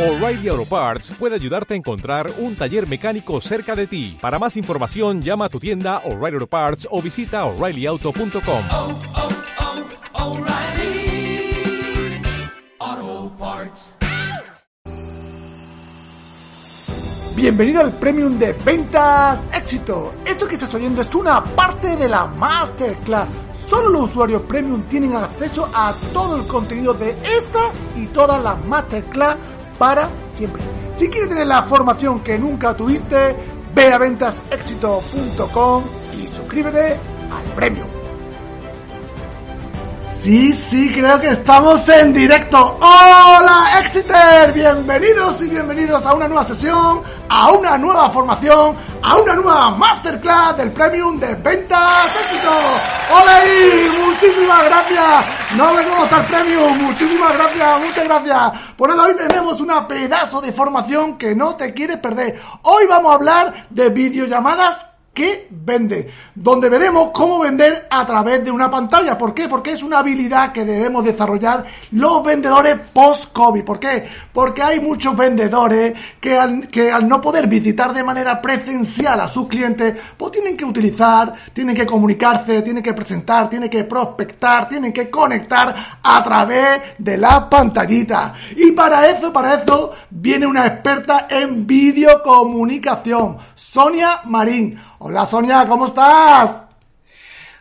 O'Reilly Auto Parts puede ayudarte a encontrar un taller mecánico cerca de ti. Para más información, llama a tu tienda O'Reilly Auto Parts o visita oreillyauto.com. oh, oh, Parts. Bienvenido al Premium de Ventas Éxito. Esto que estás oyendo es una parte de la Masterclass. Solo los usuarios Premium tienen acceso a todo el contenido de esta y todas las Masterclass para siempre. Si quieres tener la formación que nunca tuviste, ve a ventasexito.com y suscríbete al Premium. Sí, sí, creo que estamos en directo. ¡Hola, Exeter! Bienvenidos y bienvenidos a una nueva sesión, a una nueva formación, a una nueva masterclass del Premium de Ventas Éxito. ¡Hola y muchísimas gracias! No me cómo está el Premium, muchísimas gracias, muchas gracias. Por nada, hoy tenemos una pedazo de formación que no te quieres perder. Hoy vamos a hablar de videollamadas que vende, donde veremos cómo vender a través de una pantalla. ¿Por qué? Porque es una habilidad que debemos desarrollar los vendedores post-COVID. ¿Por qué? Porque hay muchos vendedores que al, no poder visitar de manera presencial a sus clientes, pues tienen que utilizar, tienen que comunicarse, tienen que presentar, tienen que prospectar, tienen que conectar a través de la pantallita. Y para eso, para eso, viene una experta en videocomunicación, Sonia Marín. Hola Sonia, ¿cómo estás?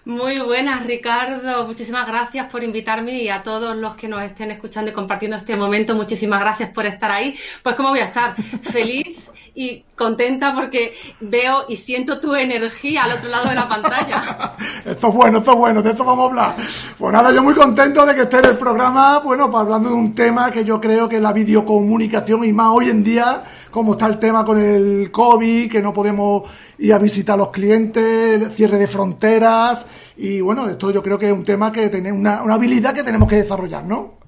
Muy buenas, Ricardo. Muchísimas gracias por invitarme y a todos los que nos estén escuchando y compartiendo este momento, muchísimas gracias por estar ahí. Pues cómo voy a estar feliz y contenta porque veo y siento tu energía al otro lado de la pantalla. esto es bueno, esto es bueno, de esto vamos a hablar. Pues nada, yo muy contento de que esté en el programa, bueno, pues hablando de un tema que yo creo que es la videocomunicación y más hoy en día, como está el tema con el COVID, que no podemos ir a visitar a los clientes, el cierre de fronteras y bueno, esto yo creo que es un tema que tiene una, una habilidad que tenemos que desarrollar, ¿no?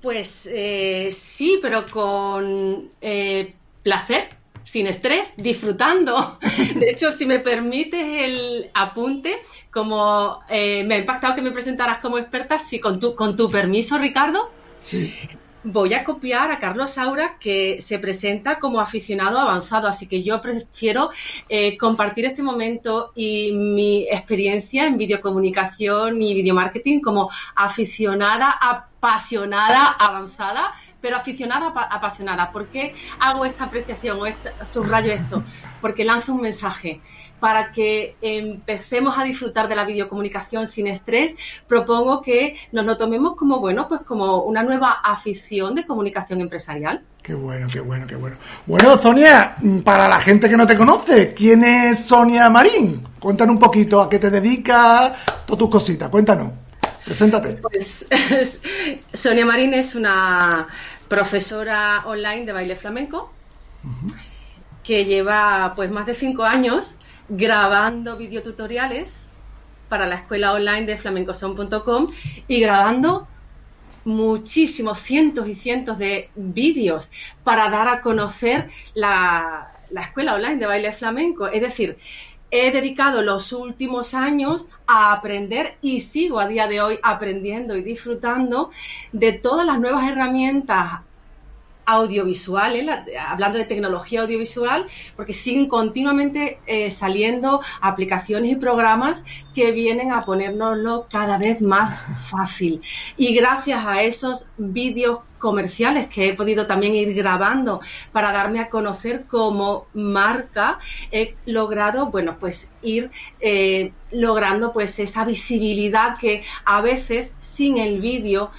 Pues eh, sí, pero con eh, placer, sin estrés, disfrutando. De hecho, si me permites el apunte, como eh, me ha impactado que me presentaras como experta, sí, con tu, con tu permiso, Ricardo. Sí. Voy a copiar a Carlos Saura, que se presenta como aficionado avanzado, así que yo prefiero eh, compartir este momento y mi experiencia en videocomunicación y videomarketing como aficionada, apasionada, avanzada, pero aficionada, apasionada. ¿Por qué hago esta apreciación o esta, subrayo esto? Porque lanzo un mensaje para que empecemos a disfrutar de la videocomunicación sin estrés, propongo que nos lo tomemos como bueno, pues como una nueva afición de comunicación empresarial. Qué bueno, qué bueno, qué bueno. Bueno, Sonia, para la gente que no te conoce, ¿quién es Sonia Marín? Cuéntanos un poquito a qué te dedicas, todas tus cositas, cuéntanos. Preséntate. Pues Sonia Marín es una profesora online de baile flamenco uh -huh. que lleva pues más de cinco años grabando videotutoriales para la escuela online de flamencoson.com y grabando muchísimos, cientos y cientos de vídeos para dar a conocer la, la escuela online de baile flamenco. Es decir, he dedicado los últimos años a aprender y sigo a día de hoy aprendiendo y disfrutando de todas las nuevas herramientas audiovisuales, hablando de tecnología audiovisual, porque siguen continuamente eh, saliendo aplicaciones y programas que vienen a ponérnoslo cada vez más fácil. Y gracias a esos vídeos comerciales que he podido también ir grabando para darme a conocer como marca he logrado bueno pues ir eh, logrando pues esa visibilidad que a veces sin el vídeo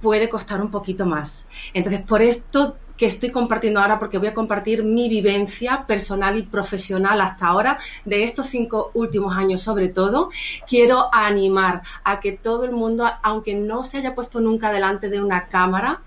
puede costar un poquito más. Entonces, por esto que estoy compartiendo ahora, porque voy a compartir mi vivencia personal y profesional hasta ahora, de estos cinco últimos años sobre todo, quiero animar a que todo el mundo, aunque no se haya puesto nunca delante de una cámara,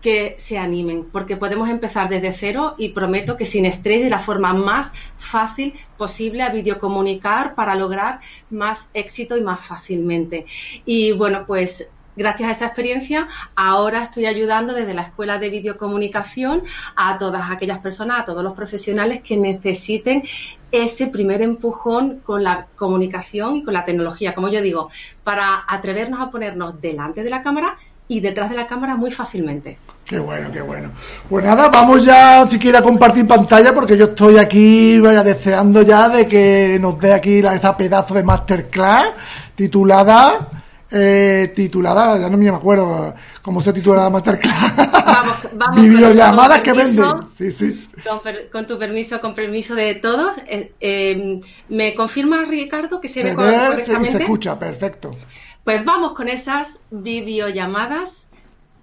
que se animen, porque podemos empezar desde cero y prometo que sin estrés, de la forma más fácil posible a videocomunicar para lograr más éxito y más fácilmente. Y bueno, pues gracias a esa experiencia, ahora estoy ayudando desde la Escuela de Videocomunicación a todas aquellas personas, a todos los profesionales que necesiten ese primer empujón con la comunicación y con la tecnología, como yo digo, para atrevernos a ponernos delante de la cámara y detrás de la cámara muy fácilmente. Qué bueno, qué bueno. Pues nada, vamos ya si quiere a compartir pantalla porque yo estoy aquí deseando ya de que nos dé aquí esa pedazo de masterclass titulada eh, titulada, ya no me acuerdo cómo se titula la masterclass. Vamos, vamos Videollamadas que venden. Sí, sí. Con, per- con tu permiso, con permiso de todos, eh, eh, ¿me confirma Ricardo que se, Se ve co- ve se- correctamente? se escucha, perfecto. Pues vamos con esas videollamadas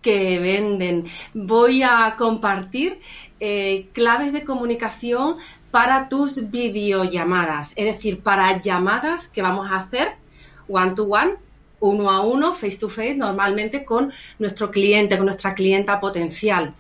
que venden. Voy a compartir eh, claves de comunicación para tus videollamadas, es decir, para llamadas que vamos a hacer one to one, uno a uno, face to face, normalmente con nuestro cliente, con nuestra clienta potencial.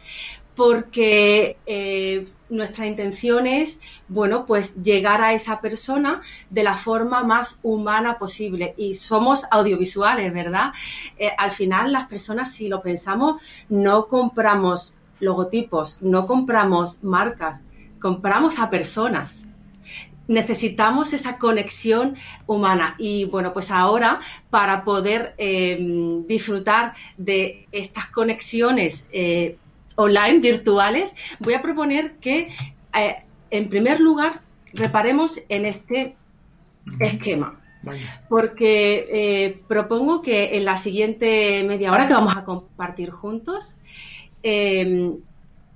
Porque eh, nuestra intención es, bueno, pues llegar a esa persona de la forma más humana posible. Y somos audiovisuales, ¿verdad? Eh, al final, las personas, si lo pensamos, no compramos logotipos, no compramos marcas, compramos a personas necesitamos esa conexión humana. Y bueno, pues ahora para poder eh, disfrutar de estas conexiones eh, online, virtuales, voy a proponer que eh, en primer lugar reparemos en este esquema. Porque eh, propongo que en la siguiente media hora que vamos a compartir juntos,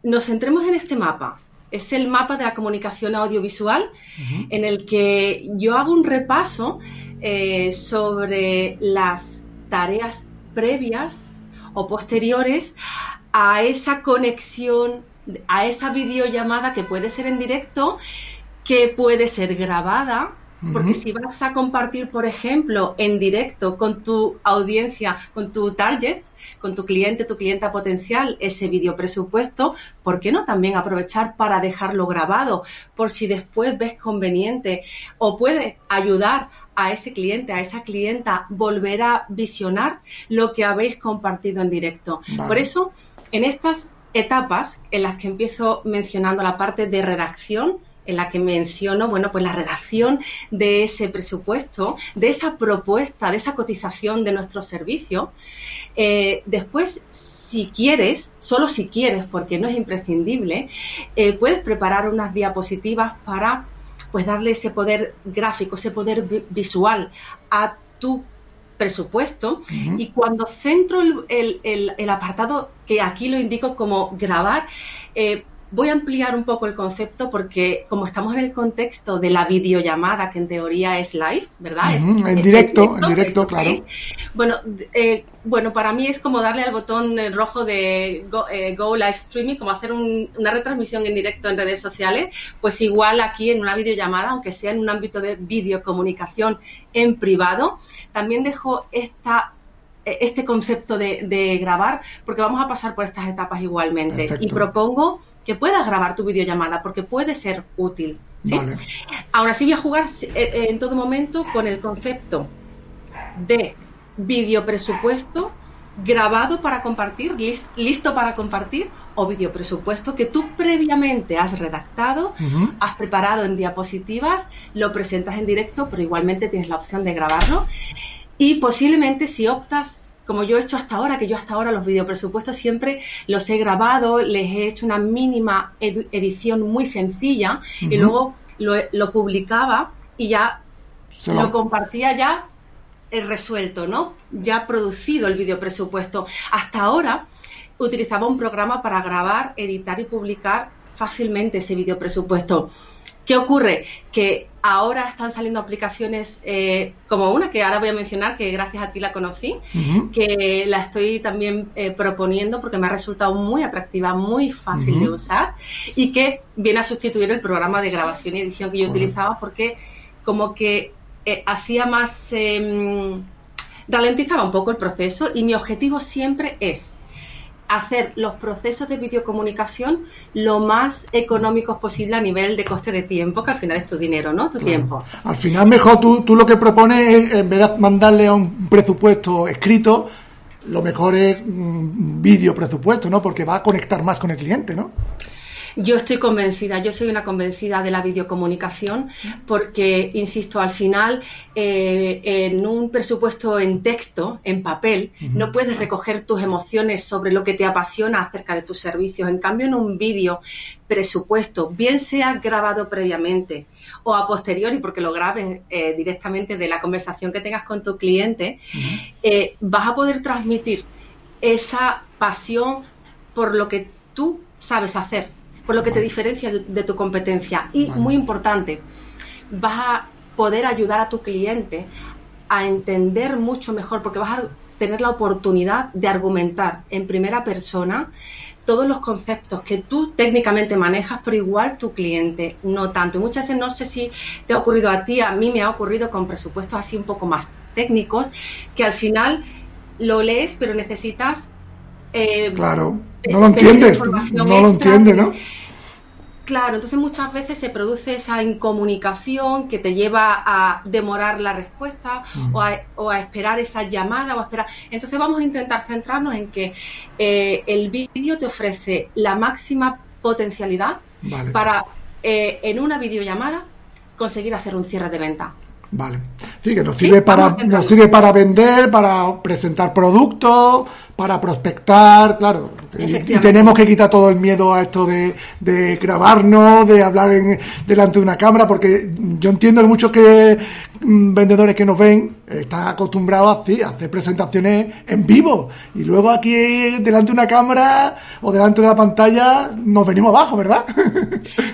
nos centremos en este mapa. Es el mapa de la comunicación audiovisual en el que yo hago un repaso eh, sobre las tareas previas o posteriores a esa conexión, a esa videollamada que puede ser en directo, que puede ser grabada, porque si vas a compartir, por ejemplo, en directo con tu audiencia, con tu target, con tu cliente, tu clienta potencial, ese video presupuesto, ¿por qué no también aprovechar para dejarlo grabado? Por si después ves conveniente o puede ayudar a ese cliente, a esa clienta, volver a visionar lo que habéis compartido en directo. Vale. Por eso, en estas etapas en las que empiezo mencionando la parte de redacción, en la que menciono, bueno, pues la redacción de ese presupuesto, de esa propuesta, de esa cotización de nuestro servicio. Eh, después, si quieres, solo si quieres, porque no es imprescindible, eh, puedes preparar unas diapositivas para pues darle ese poder gráfico, ese poder vi- visual a tu presupuesto y cuando centro el, el- el- el apartado que aquí lo indico como grabar, eh, voy a ampliar un poco el concepto porque como estamos en el contexto de la videollamada, que en teoría es live, ¿verdad? Es- en directo, en directo, claro. Bueno, eh, bueno, para mí es como darle al botón eh, rojo de Go, eh, Go Live Streaming, como hacer un- una retransmisión en directo en redes sociales, pues igual aquí en una videollamada, aunque sea en un ámbito de videocomunicación en privado, también dejo esta este concepto de, de grabar, porque vamos a pasar por estas etapas igualmente. Perfecto. Y propongo que puedas grabar tu videollamada, porque puede ser útil. ¿sí? Vale. Ahora sí voy a jugar eh, eh, en todo momento con el concepto de video presupuesto grabado para compartir, lis- listo para compartir, o video presupuesto que tú previamente has redactado, has preparado en diapositivas, lo presentas en directo, pero igualmente tienes la opción de grabarlo. Y posiblemente si optas, como yo he hecho hasta ahora, que yo hasta ahora los videopresupuestos siempre los he grabado, les he hecho una mínima edición muy sencilla y luego lo, lo publicaba y ya lo compartía ya resuelto, ¿no? Ya producido el video presupuesto. Hasta ahora utilizaba un programa para grabar, editar y publicar fácilmente ese video presupuesto. ¿Qué ocurre? Que ahora están saliendo aplicaciones eh, como una que ahora voy a mencionar, que gracias a ti la conocí, que la estoy también eh, proponiendo porque me ha resultado muy atractiva, muy fácil de usar y que viene a sustituir el programa de grabación y edición que yo utilizaba porque como que eh, hacía más, eh, ralentizaba un poco el proceso y mi objetivo siempre es hacer los procesos de videocomunicación lo más económicos posible a nivel de coste de tiempo, que al final es tu dinero, ¿no? Tu tiempo. Al final, mejor tú, tú lo que propones es, en vez de mandarle a un presupuesto escrito, lo mejor es un vídeo presupuesto, ¿no? Porque va a conectar más con el cliente, ¿no? Yo estoy convencida, yo soy una convencida de la videocomunicación porque, insisto, al final eh, en un presupuesto en texto, en papel, no puedes recoger tus emociones sobre lo que te apasiona acerca de tus servicios. En cambio, en un vídeo presupuesto, bien sea grabado previamente o a posteriori, porque lo grabes eh, directamente de la conversación que tengas con tu cliente, eh, vas a poder transmitir esa pasión por lo que tú sabes hacer por lo que te diferencia de, tu competencia. Y muy importante, vas a poder ayudar a tu cliente a entender mucho mejor, porque vas a tener la oportunidad de argumentar en primera persona todos los conceptos que tú técnicamente manejas, pero igual tu cliente no tanto. Y muchas veces no sé si te ha ocurrido a ti, a mí me ha ocurrido con presupuestos así un poco más técnicos, que al final lo lees, pero necesitas eh, claro, no lo entiendes, no lo entiende, ¿no? Claro, entonces muchas veces se produce esa incomunicación que te lleva a demorar la respuesta o, a, esperar esa llamada o a esperar. Entonces vamos a intentar centrarnos en que eh, el vídeo te ofrece la máxima potencialidad para eh, en una videollamada conseguir hacer un cierre de venta. Vale. Sí, que nos sirve para nos sirve para vender, para presentar productos, para prospectar, claro. Y, tenemos que quitar todo el miedo a esto de, de grabarnos, de hablar en, delante de una cámara, porque yo entiendo que muchos que mm, vendedores que nos ven están acostumbrados a, hacer presentaciones en vivo y luego aquí delante de una cámara o delante de la pantalla nos venimos abajo, ¿verdad?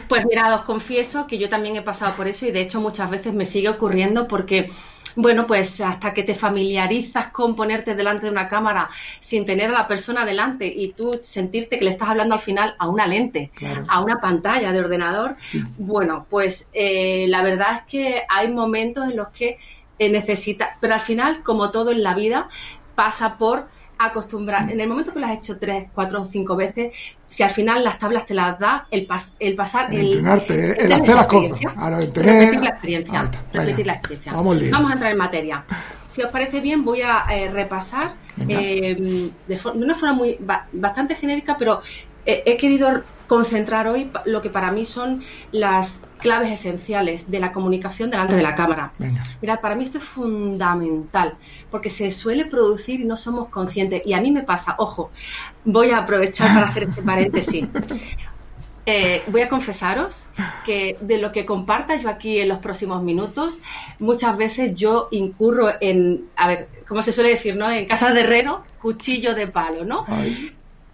Pues mira, os confieso que yo también he pasado por eso y de hecho muchas veces me sigue ocurriendo porque bueno, pues hasta que te familiarizas con ponerte delante de una cámara sin tener a la persona delante y tú sentirte que le estás hablando al final a una lente, a una pantalla de ordenador, bueno, pues eh, la verdad es que hay momentos en los que eh, necesita, pero al final, como todo en la vida, pasa por acostumbrar, en el momento que lo has hecho tres, cuatro o cinco veces, si al final las tablas te las da, el, el pasar, el, entrenarte, el, hacer las cosas, repetir la experiencia, repetir la experiencia. Vamos, a entrar en materia. Si os parece bien, voy a eh, repasar eh, de, una forma muy bastante genérica, pero he querido concentrar hoy lo que para mí son las claves esenciales de la comunicación delante de la cámara. Mirad, para mí esto es fundamental, porque se suele producir y no somos conscientes. Y a mí me pasa, ojo, voy a aprovechar para hacer este paréntesis. Eh, voy a confesaros que de lo que comparta yo aquí en los próximos minutos, muchas veces yo incurro en, a ver, como se suele decir, ¿no? En casa de herrero, cuchillo de palo, ¿no?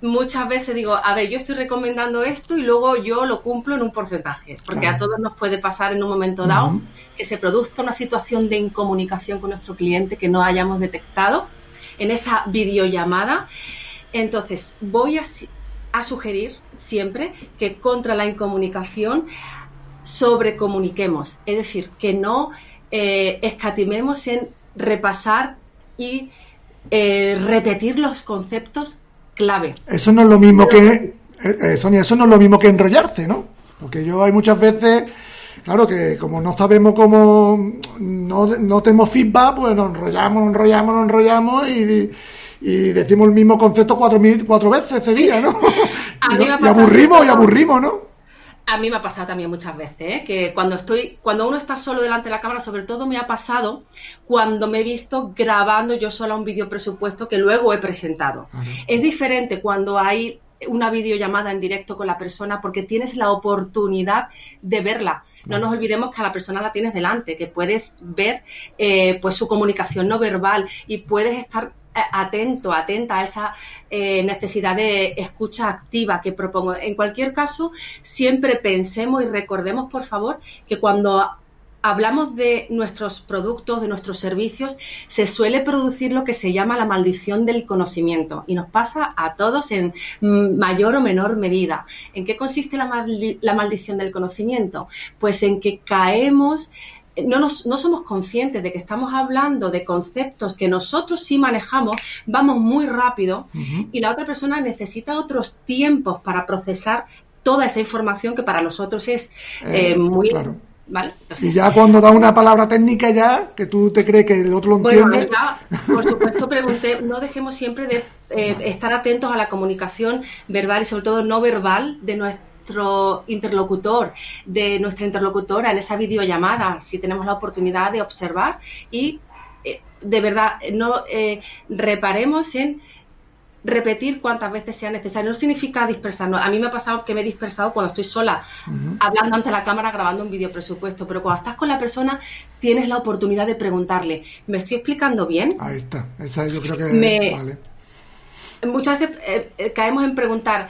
Muchas veces digo, a ver, yo estoy recomendando esto y luego yo lo cumplo en un porcentaje, porque a todos nos puede pasar en un momento dado que se produzca una situación de incomunicación con nuestro cliente que no hayamos detectado en esa videollamada. Entonces, voy a, sugerir siempre que contra la incomunicación sobrecomuniquemos, es decir, que no eh, escatimemos en repasar y eh, repetir los conceptos clave. Eso no es lo mismo que, eh, eh, Sonia, eso no es lo mismo que enrollarse, ¿no? Porque yo hay muchas veces, claro que como no sabemos cómo, no, no tenemos feedback, pues nos enrollamos, nos enrollamos, nos enrollamos y, y decimos el mismo concepto cuatro, cuatro veces ese día, ¿no? y, y aburrimos y aburrimos, ¿no? A mí me ha pasado también muchas veces, ¿eh? que cuando estoy, cuando uno está solo delante de la cámara, sobre todo me ha pasado cuando me he visto grabando yo sola un vídeo presupuesto que luego he presentado. Es diferente cuando hay una videollamada en directo con la persona porque tienes la oportunidad de verla. No nos olvidemos que a la persona la tienes delante, que puedes ver eh, pues su comunicación no verbal y puedes estar atento, atenta a esa eh, necesidad de escucha activa que propongo. En cualquier caso, siempre pensemos y recordemos, por favor, que cuando hablamos de nuestros productos, de nuestros servicios, se suele producir lo que se llama la maldición del conocimiento y nos pasa a todos en mayor o menor medida. ¿En qué consiste la, la maldición del conocimiento? Pues en que caemos no, nos, no somos conscientes de que estamos hablando de conceptos que nosotros sí manejamos, vamos muy rápido y la otra persona necesita otros tiempos para procesar toda esa información que para nosotros es eh, eh, muy... ¿Vale? y ya cuando da una palabra técnica ya, que tú te crees que el otro lo entiende... por supuesto, pregunté, no dejemos siempre de eh, estar atentos a la comunicación verbal y sobre todo no verbal de, nuestro interlocutor, de nuestra interlocutora en esa videollamada, si tenemos la oportunidad de observar y eh, de verdad no eh, reparemos en repetir cuantas veces sea necesario. No significa dispersarnos. A mí me ha pasado que me he dispersado cuando estoy sola, hablando ante la cámara, grabando un vídeo presupuesto, pero cuando estás con la persona tienes la oportunidad de preguntarle, ¿me estoy explicando bien? Ahí está. Esa yo creo que... Me- Vale. Muchas veces eh, caemos en preguntar,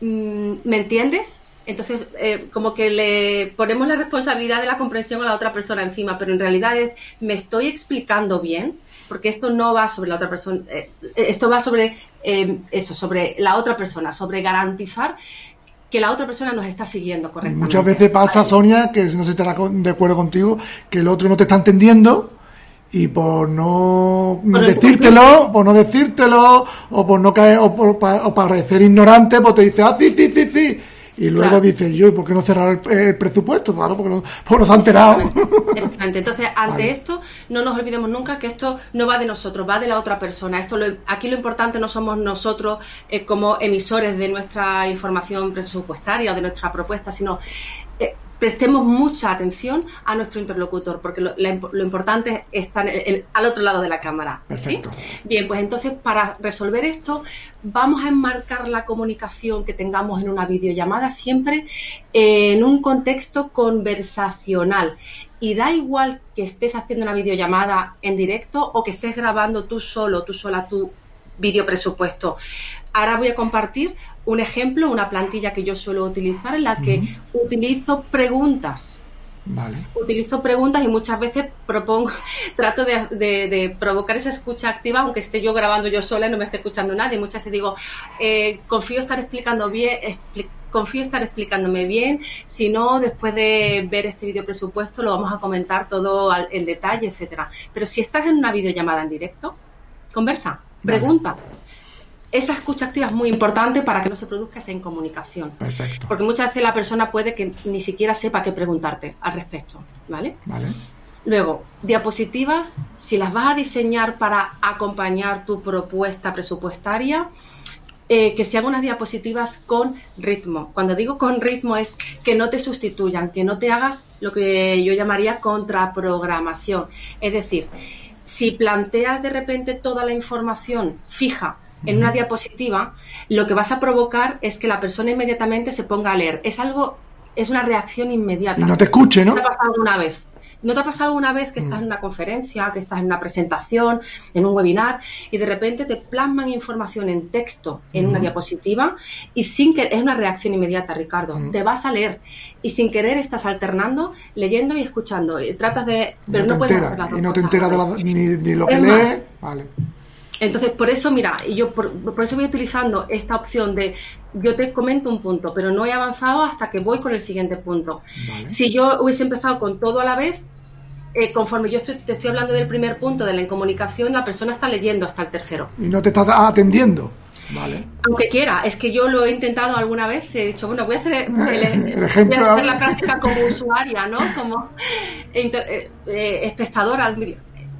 ¿me entiendes? Entonces, eh, como que le ponemos la responsabilidad de la comprensión a la otra persona encima, pero en realidad es, ¿me estoy explicando bien? Porque esto no va sobre la otra persona, eh, esto va sobre eh, eso, sobre la otra persona, sobre garantizar que la otra persona nos está siguiendo correctamente. muchas veces pasa. Sonia, que no si estará de acuerdo contigo, que el otro no te está entendiendo y por no Por decírtelo, por no decírtelo, o por no caer, o, por, pa- o parecer ignorante, pues te dice, ah, sí, sí, sí, sí. Y luego Claro. dices, yo, ¿y por qué no cerrar el, el presupuesto? Claro, porque no, porque no se ha enterado. Entonces, ante Vale. esto, no nos olvidemos nunca que esto no va de nosotros, va de la otra persona. Esto lo- aquí lo importante no somos nosotros eh, como emisores de nuestra información presupuestaria o de nuestra propuesta, sino eh, prestemos mucha atención a nuestro interlocutor, porque lo, la imp- lo importante en- en- al otro lado de la cámara. ¿sí? Perfecto. Bien, pues entonces para resolver esto vamos a enmarcar la comunicación que tengamos en una videollamada siempre en un contexto conversacional. Y da igual que estés haciendo una videollamada en directo o que estés grabando tú solo, tú sola tu vídeo presupuesto. Ahora voy a compartir un ejemplo, una plantilla que yo suelo utilizar en la que utilizo preguntas Vale. utilizo preguntas y muchas veces propongo, trato de, de- de provocar esa escucha activa, aunque esté yo grabando yo sola y no me esté escuchando nadie. Muchas veces digo, eh, confío estar explicando bien, expli- confío estar explicándome bien. Si no, después de ver este vídeo presupuesto, lo vamos a comentar todo al- en detalle, etcétera. Pero si estás en una videollamada en directo, conversa. Pregunta. Esa escucha activa es muy importante para que no se produzca esa incomunicación. Perfecto. Porque muchas veces la persona puede que ni siquiera sepa qué preguntarte al respecto, ¿vale? Vale. Luego, diapositivas, si las vas a diseñar para acompañar tu propuesta presupuestaria, eh, que sean unas diapositivas con ritmo. Cuando digo con ritmo es que no te sustituyan, que no te hagas lo que yo llamaría contraprogramación. Es decir, si planteas de repente toda la información fija en una diapositiva, lo que vas a provocar es que la persona inmediatamente se ponga a leer. Es algo, es una reacción inmediata. Y no te escuche, ¿no? ¿No te ha pasado alguna vez? ¿No te ha pasado alguna vez que estás en una conferencia, que estás en una presentación, en un webinar y de repente te plasman información en texto en una diapositiva y sin que es una reacción inmediata, Ricardo, te vas a leer y sin querer estás alternando, leyendo y escuchando y tratas de pero no, te puedes hacer las Y no te enteras de ni, ni lo que Es lees. Vale. entonces, por eso, mira, y yo por, por eso voy utilizando esta opción de yo te comento un punto, pero no he avanzado hasta que voy con el siguiente punto. Vale. Si yo hubiese empezado con todo a la vez, eh, conforme yo estoy- te estoy hablando del primer punto de la incomunicación, la persona está leyendo hasta el tercero. Y no te estás atendiendo. Vale. Aunque quiera, es que yo lo he intentado alguna vez, he dicho, bueno, voy a hacer, el- El ejemplo. voy a hacer la práctica como usuaria, ¿no? Como inter- eh, eh, espectadora.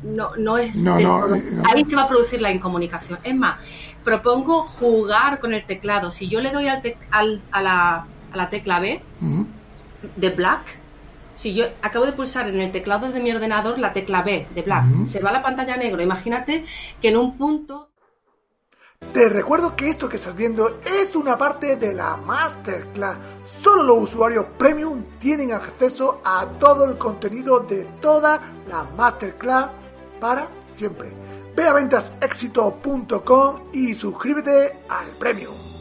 No, no es No, no. Ahí se va a producir la incomunicación. Es más, propongo jugar con el teclado. Si yo le doy al tec- al- a, la, a la tecla B de Black, si yo acabo de pulsar en el teclado de mi ordenador la tecla B de Black, se va a la pantalla negro. Imagínate que en un punto Te recuerdo que esto que estás viendo es una parte de la Masterclass. Solo los usuarios premium tienen acceso a todo el contenido de toda la Masterclass para siempre. Ve a ventasexito.com y suscríbete al premium.